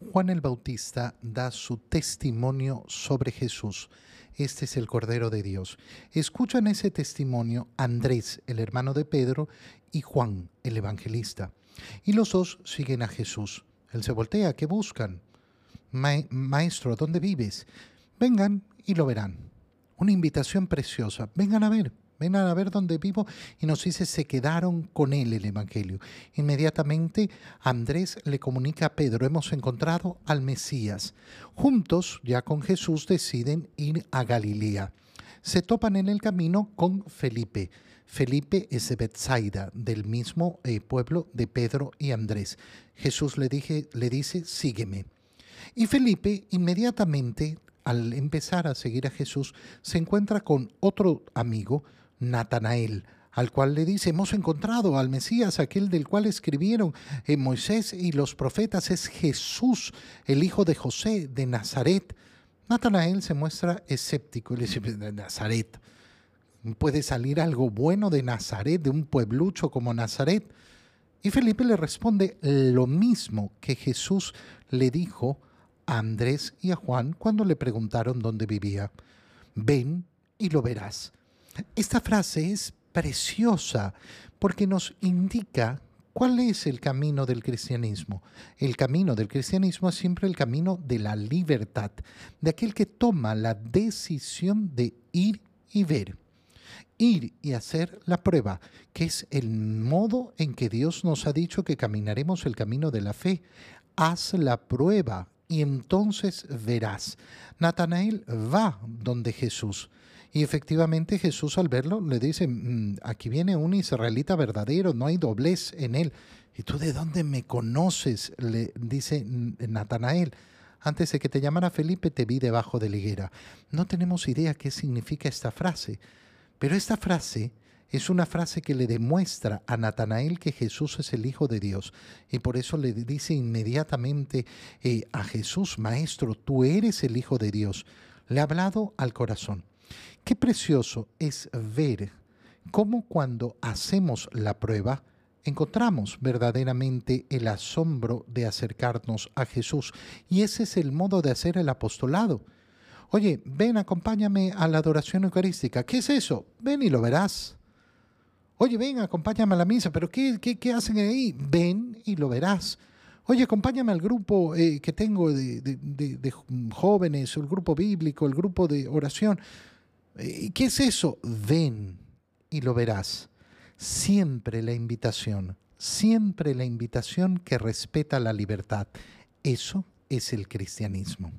Juan el Bautista da su testimonio sobre Jesús. Este es el Cordero de Dios. Escuchan ese testimonio Andrés, el hermano de Pedro, y Juan, el evangelista. Y los dos siguen a Jesús. Él se voltea, ¿qué buscan? Maestro, ¿dónde vives? Vengan y lo verán. Una invitación preciosa. Vengan a ver. Vengan a ver dónde vivo y nos dice, se quedaron con él el Evangelio. Inmediatamente Andrés le comunica a Pedro, hemos encontrado al Mesías. Juntos, ya con Jesús, deciden ir a Galilea. Se topan en el camino con Felipe. Felipe es de Bethsaida, del mismo eh, pueblo de Pedro y Andrés. Jesús le, dije, le dice, sígueme. Y Felipe inmediatamente, al empezar a seguir a Jesús, se encuentra con otro amigo, Natanael, al cual le dice, hemos encontrado al Mesías, aquel del cual escribieron eh, Moisés y los profetas, es Jesús, el hijo de José de Nazaret. Natanael se muestra escéptico y le dice, de Nazaret, ¿puede salir algo bueno de Nazaret, de un pueblucho como Nazaret? Y Felipe le responde lo mismo que Jesús le dijo a Andrés y a Juan cuando le preguntaron dónde vivía. Ven y lo verás. Esta frase es preciosa porque nos indica cuál es el camino del cristianismo. El camino del cristianismo es siempre el camino de la libertad, de aquel que toma la decisión de ir y ver. Ir y hacer la prueba, que es el modo en que Dios nos ha dicho que caminaremos el camino de la fe. Haz la prueba y entonces verás. Natanael va donde Jesús. Y efectivamente Jesús al verlo le dice, mm, aquí viene un israelita verdadero, no hay doblez en él. ¿Y tú de dónde me conoces? Le dice Natanael. Antes de que te llamara Felipe te vi debajo de la higuera. No tenemos idea qué significa esta frase, pero esta frase es una frase que le demuestra a Natanael que Jesús es el Hijo de Dios. Y por eso le dice inmediatamente eh, a Jesús, Maestro, tú eres el Hijo de Dios. Le ha hablado al corazón. Qué precioso es ver cómo cuando hacemos la prueba, encontramos verdaderamente el asombro de acercarnos a Jesús. Y ese es el modo de hacer el apostolado. Oye, ven, acompáñame a la adoración eucarística. ¿Qué es eso? Ven y lo verás. Oye, ven, acompáñame a la misa. ¿Pero qué, qué, hacen ahí? Ven y lo verás. Oye, acompáñame al grupo eh, que tengo de, jóvenes, el grupo bíblico, el grupo de oración. ¿Y qué es eso? Ven y lo verás. Siempre la invitación, siempre la invitación que respeta la libertad. Eso es el cristianismo.